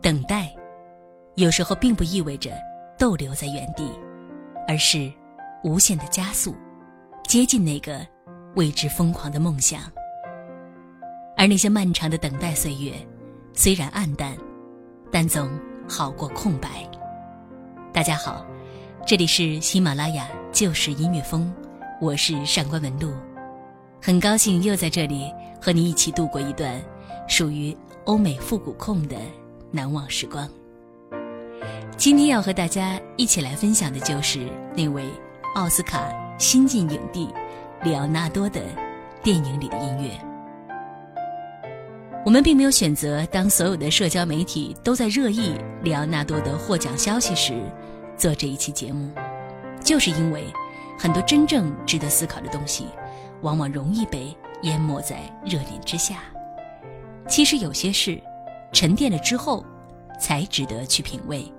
等待，有时候并不意味着逗留在原地，而是无限的加速，接近那个为之疯狂的梦想。而那些漫长的等待岁月，虽然暗淡，但总好过空白。大家好，这里是喜马拉雅旧时音乐风，我是上官文露，很高兴又在这里和你一起度过一段属于欧美复古控的。难忘时光。今天要和大家一起来分享的就是那位奥斯卡新晋影帝里奥纳多的电影里的音乐。我们并没有选择当所有的社交媒体都在热议里奥纳多的获奖消息时做这一期节目，就是因为很多真正值得思考的东西，往往容易被淹没在热点之下。其实有些事。沉淀了之后，才值得去品味。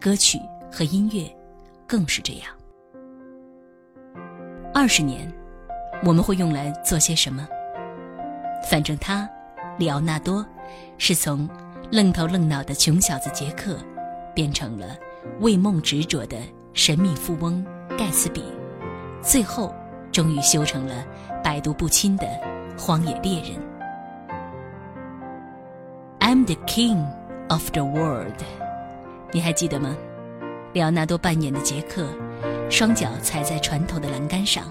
歌曲和音乐，更是这样。二十年，我们会用来做些什么？反正他，里奥纳多，是从愣头愣脑的穷小子杰克，变成了为梦执着的神秘富翁盖茨比，最后终于修成了百毒不侵的荒野猎人。The king of the world，你还记得吗？里奥纳多扮演的杰克，双脚踩在船头的栏杆上，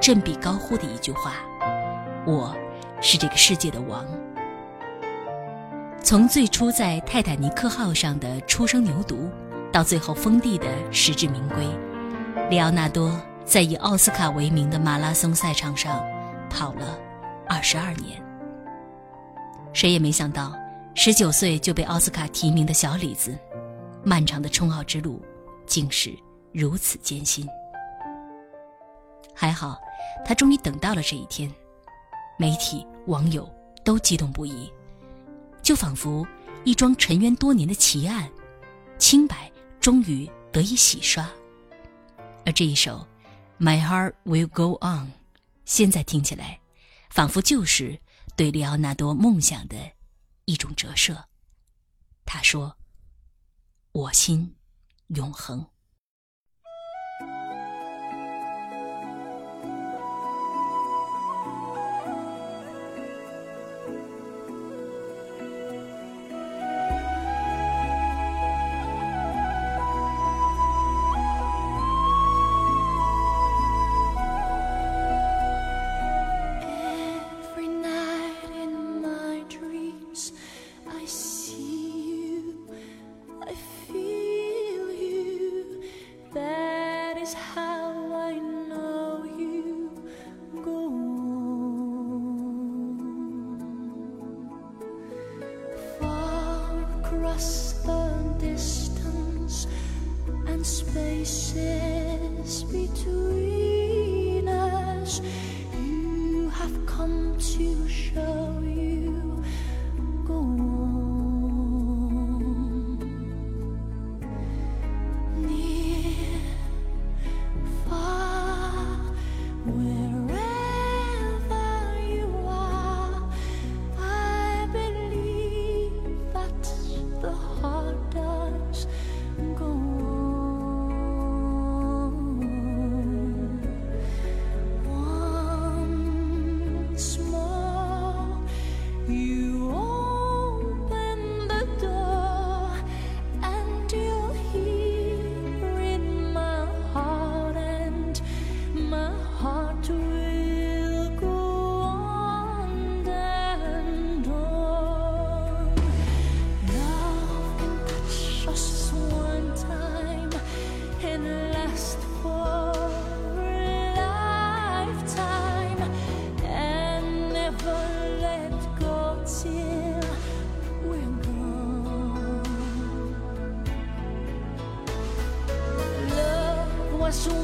振臂高呼的一句话：“我是这个世界的王。”从最初在泰坦尼克号上的初生牛犊，到最后封地的实至名归，里奥纳多在以奥斯卡为名的马拉松赛场上跑了二十二年。谁也没想到。十九岁就被奥斯卡提名的小李子，漫长的冲奥之路，竟是如此艰辛。还好，他终于等到了这一天，媒体、网友都激动不已，就仿佛一桩沉冤多年的奇案，清白终于得以洗刷。而这一首《My Heart Will Go On》，现在听起来，仿佛就是对里奥纳多梦想的。一种折射。他说：“我心永恒。” es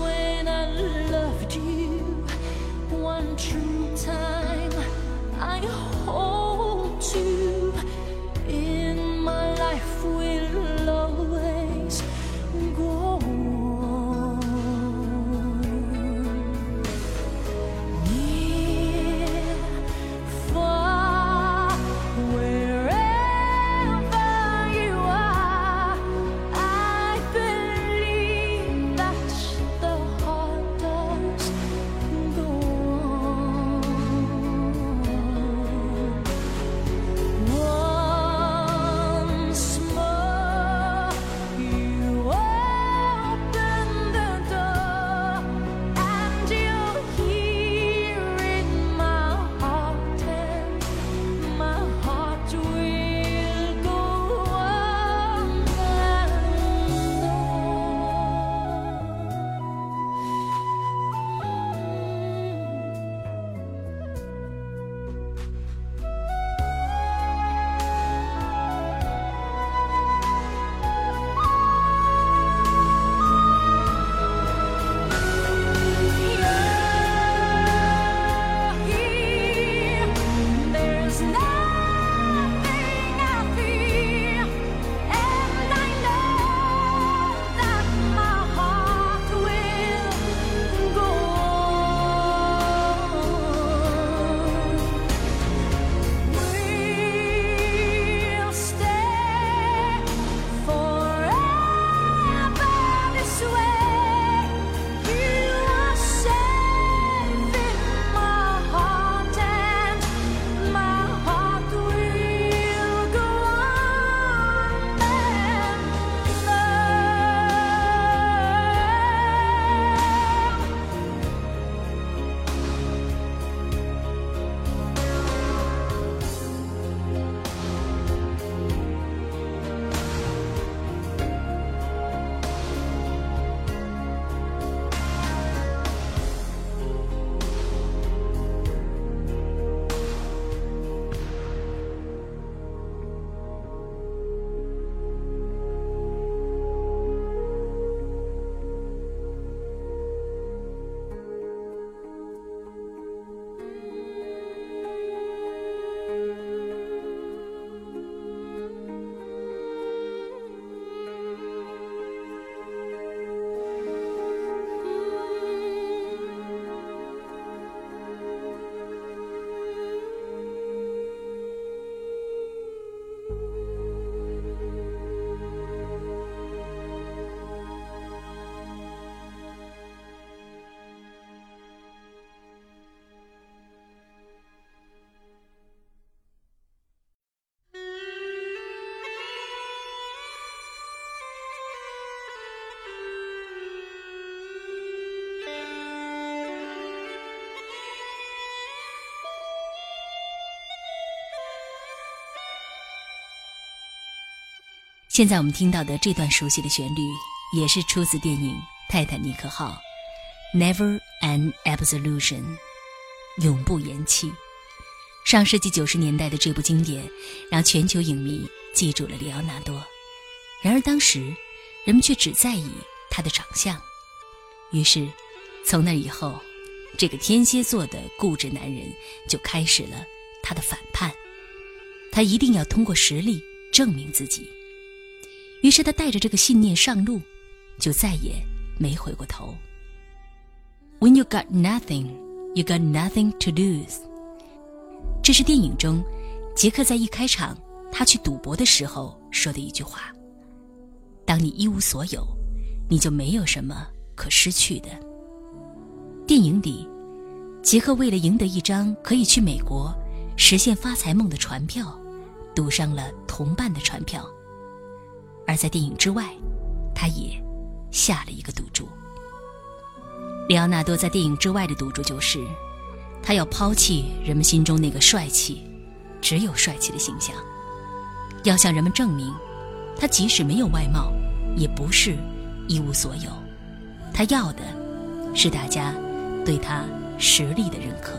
现在我们听到的这段熟悉的旋律，也是出自电影《泰坦尼克号》，Never an Absolution，永不言弃。上世纪九十年代的这部经典，让全球影迷记住了里奥纳多。然而当时，人们却只在意他的长相。于是，从那以后，这个天蝎座的固执男人就开始了他的反叛。他一定要通过实力证明自己。于是他带着这个信念上路，就再也没回过头。When you got nothing, you got nothing to lose。这是电影中杰克在一开场他去赌博的时候说的一句话。当你一无所有，你就没有什么可失去的。电影里，杰克为了赢得一张可以去美国实现发财梦的船票，赌上了同伴的船票。而在电影之外，他也下了一个赌注。里奥纳多在电影之外的赌注就是，他要抛弃人们心中那个帅气、只有帅气的形象，要向人们证明，他即使没有外貌，也不是一无所有。他要的，是大家对他实力的认可。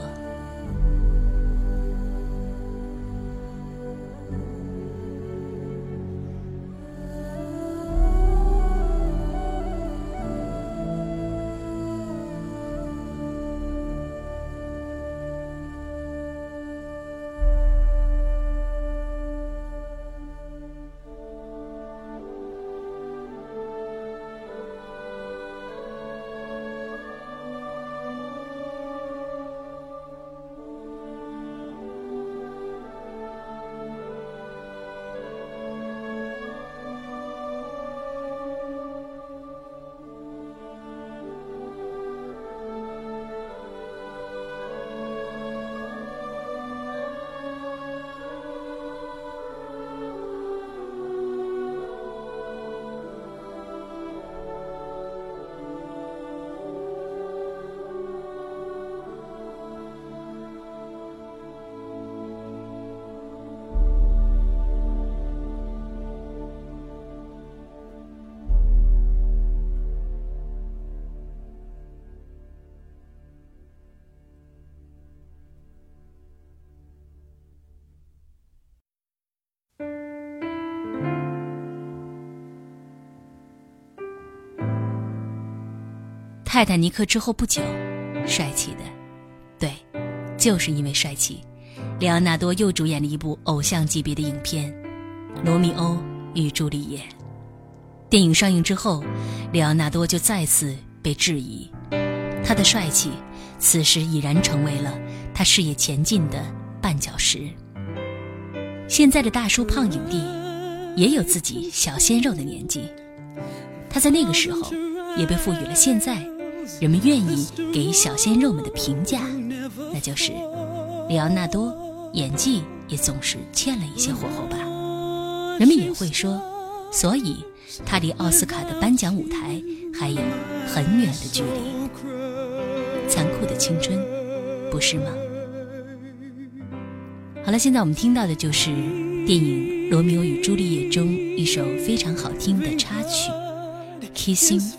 泰坦尼克之后不久，帅气的，对，就是因为帅气，里奥纳多又主演了一部偶像级别的影片《罗密欧与朱丽叶》。电影上映之后，里奥纳多就再次被质疑，他的帅气此时已然成为了他事业前进的绊脚石。现在的大叔胖影帝，也有自己小鲜肉的年纪，他在那个时候也被赋予了现在。人们愿意给小鲜肉们的评价，那就是里奥纳多演技也总是欠了一些火候吧。人们也会说，所以他离奥斯卡的颁奖舞台还有很远的距离。残酷的青春，不是吗？好了，现在我们听到的就是电影《罗密欧与朱丽叶》中一首非常好听的插曲《Kissing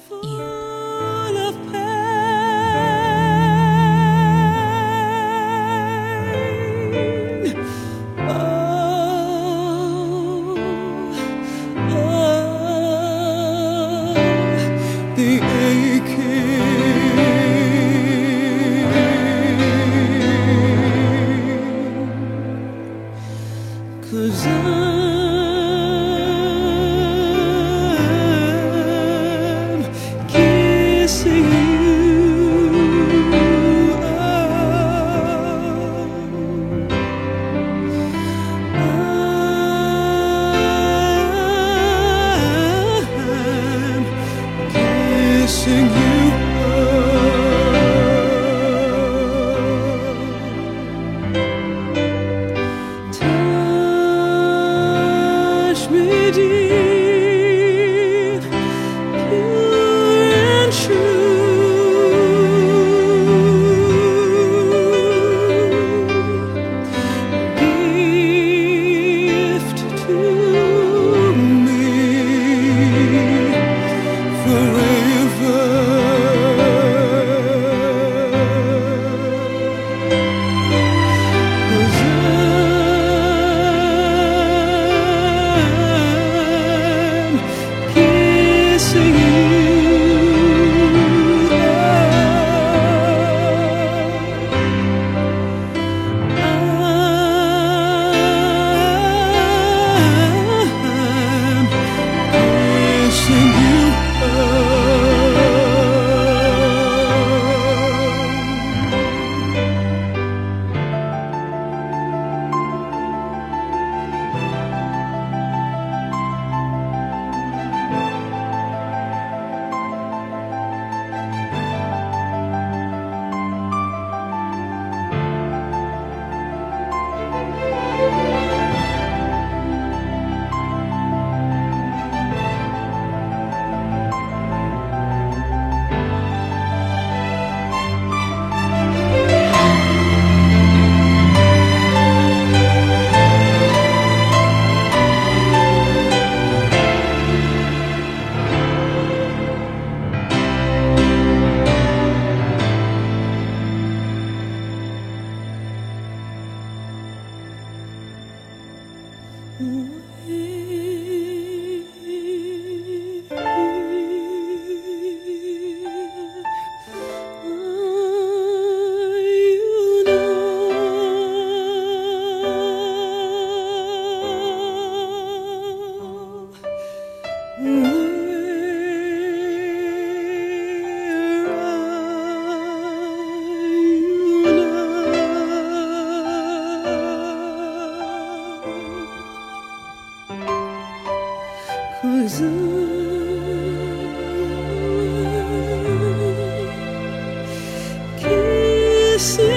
Cause I'm kissing.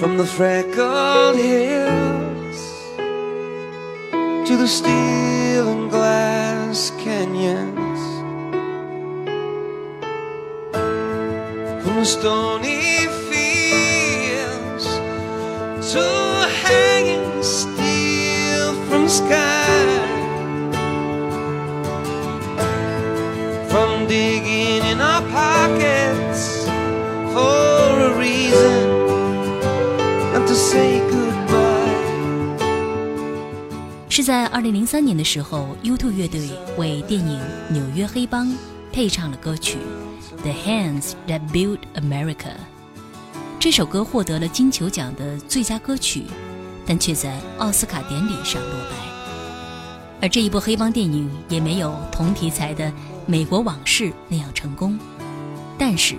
From the freckled hills to the steel and glass canyons, from the stony fields to hanging steel from sky. From digging in our pockets for a reason 是在二零零三年的时候，U2 乐队为电影《纽约黑帮》配唱了歌曲《The Hands That Built America》。这首歌获得了金球奖的最佳歌曲，但却在奥斯卡典礼上落败。而这一部黑帮电影也没有同题材的《美国往事》那样成功，但是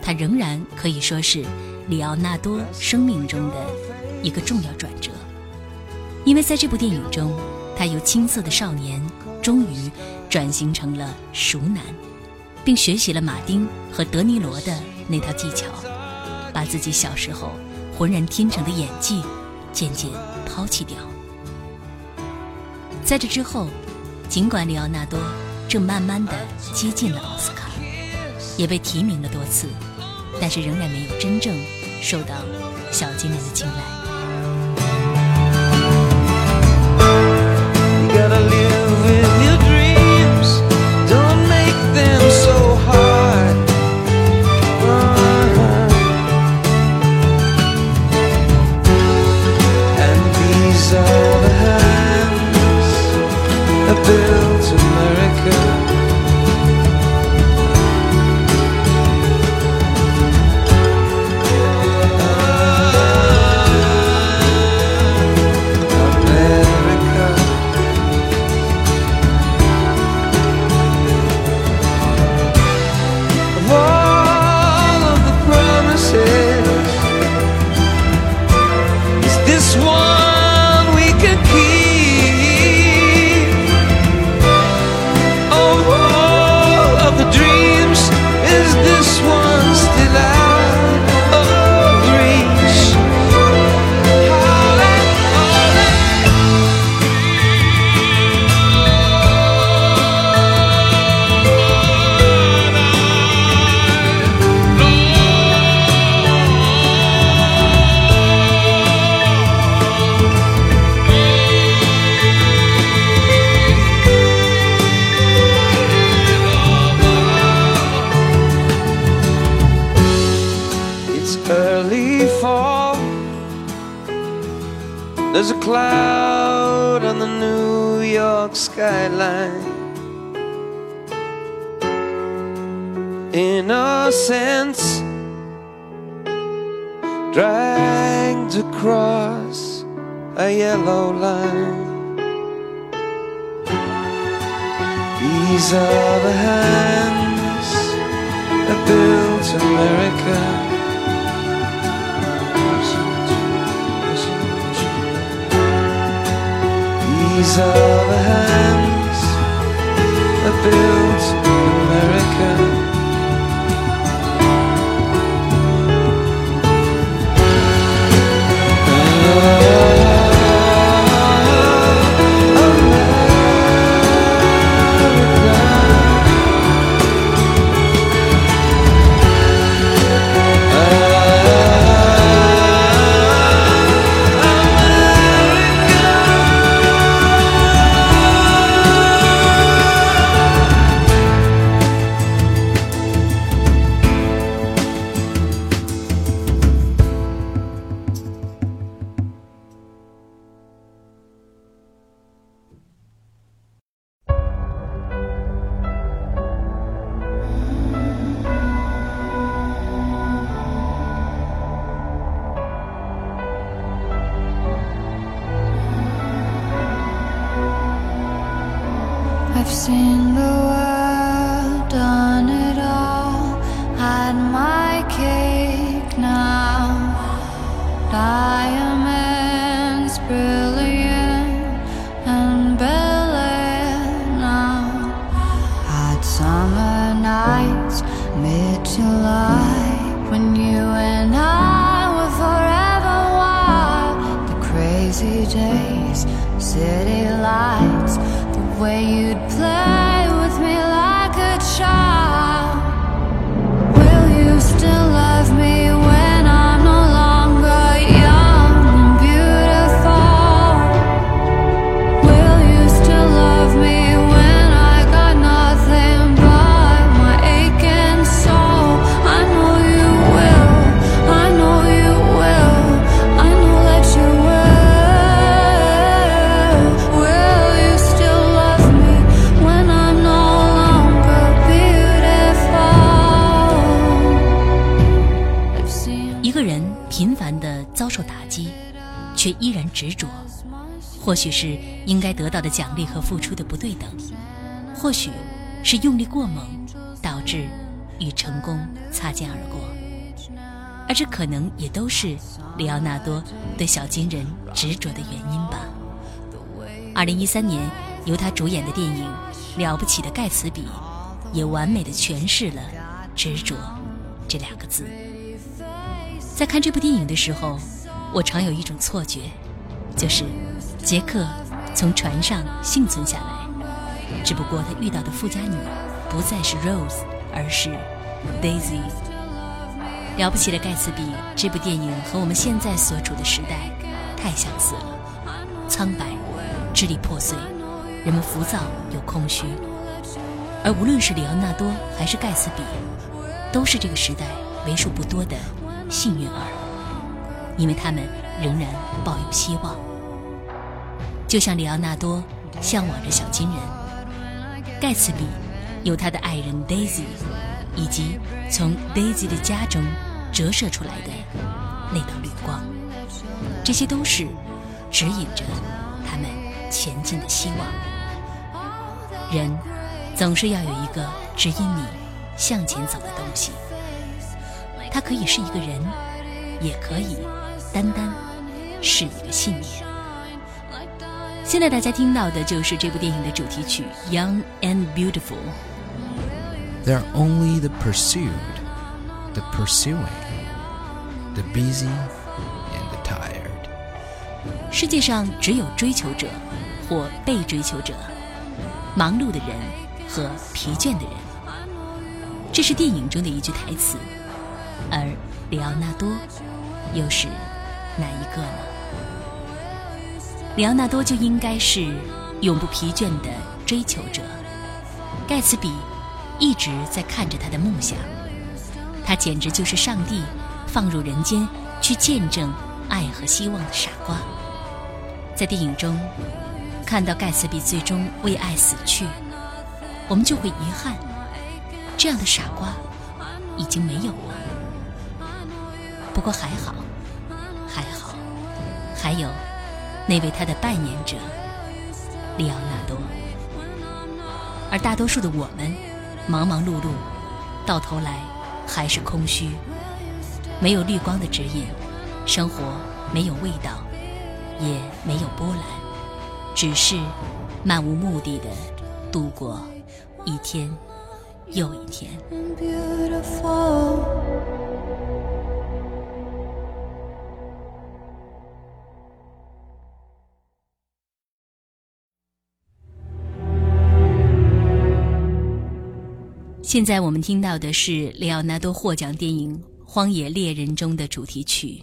它仍然可以说是里奥纳多生命中的一个重要转折。因为在这部电影中，他由青涩的少年终于转型成了熟男，并学习了马丁和德尼罗的那套技巧，把自己小时候浑然天成的演技渐渐抛弃掉。在这之后，尽管里奥纳多正慢慢的接近了奥斯卡，也被提名了多次，但是仍然没有真正受到小金人的青睐。Cloud on the New York skyline. Innocence dragged across a yellow line. These are the hands that built America. These are the hands that built America. 或许是应该得到的奖励和付出的不对等，或许是用力过猛，导致与成功擦肩而过，而这可能也都是里奥纳多对小金人执着的原因吧。二零一三年，由他主演的电影《了不起的盖茨比》，也完美的诠释了“执着”这两个字。在看这部电影的时候，我常有一种错觉，就是杰克从船上幸存下来，只不过他遇到的富家女不再是 Rose，而是 Daisy。了不起的盖茨比这部电影和我们现在所处的时代太相似了，苍白、支离破碎，人们浮躁又空虚。而无论是里奥纳多还是盖茨比，都是这个时代为数不多的幸运儿，因为他们仍然抱有希望。就像里奥纳多向往着小金人，盖茨比有他的爱人 Daisy，以及从 Daisy 的家中折射出来的那道绿光，这些都是指引着他们前进的希望。人总是要有一个指引你向前走的东西，它可以是一个人，也可以单单是一个信念。现在大家听到的就是这部电影的主题曲《Young and Beautiful》。They're only the pursued, the pursuing, the busy, and the tired. 世界上只有追求者或被追求者，忙碌的人和疲倦的人。这是电影中的一句台词，而里奥纳多又是哪一个呢？里奥纳多就应该是永不疲倦的追求者，盖茨比一直在看着他的梦想，他简直就是上帝放入人间去见证爱和希望的傻瓜。在电影中，看到盖茨比最终为爱死去，我们就会遗憾，这样的傻瓜已经没有了。不过，还好，还有那位他的扮演者里奥纳多。而大多数的我们，忙忙碌碌，到头来还是空虚，没有绿光的指引，生活没有味道，也没有波澜，只是漫无目的的度过一天又一天。现在我们听到的是里奥纳多获奖电影《荒野猎人》中的主题曲。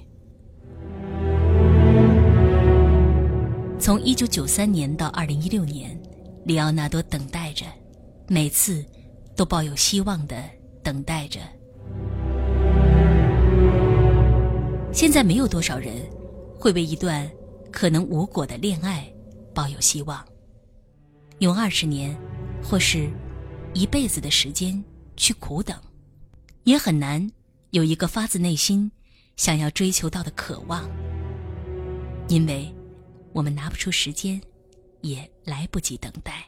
从1993年到2016年，里奥纳多等待着，每次都抱有希望的等待着。现在没有多少人会为一段可能无果的恋爱抱有希望，用二十年，或是一辈子的时间去苦等，也很难有一个发自内心想要追求到的渴望，因为我们拿不出时间，也来不及等待。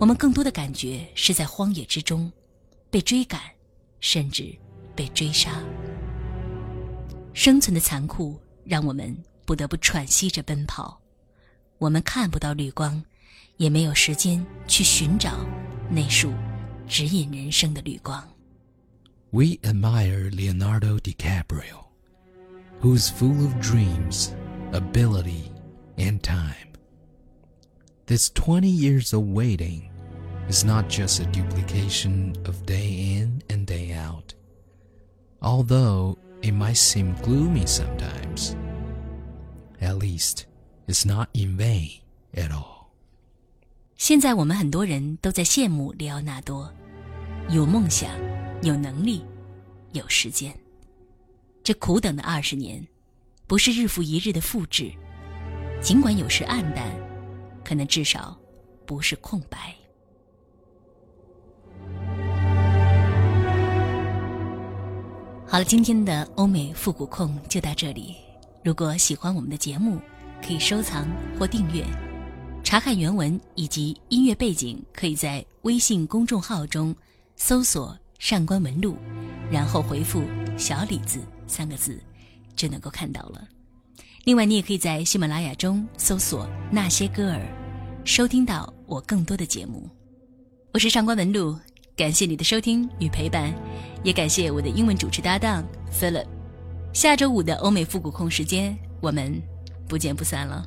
我们更多的感觉是在荒野之中，被追赶，甚至被追杀。生存的残酷让我们不得不喘息着奔跑。我们看不到绿光，也没有时间去寻找那束指引人生的绿光。 We admire Leonardo DiCaprio, who's full of dreams, ability, and time. This 20 years of waiting is not just a duplication of day in and day out. Although it might seem gloomy sometimes, at least it's not in vain at all. 现在我们很多人都在羡慕里奥纳多，有梦想，有能力，有时间。这苦等的二十年，不是日复一日的复制，尽管有时暗淡，可能至少不是空白。好了，今天的欧美复古控就到这里。如果喜欢我们的节目，可以收藏或订阅。查看原文以及音乐背景，可以在微信公众号中搜索“上官文录”，然后回复“小李子”三个字，就能够看到了。另外，你也可以在喜马拉雅中搜索“那些歌儿”，收听到我更多的节目。我是上官文录，感谢你的收听与陪伴，也感谢我的英文主持搭档 Philip。下周五的欧美复古控时间，我们不见不散了。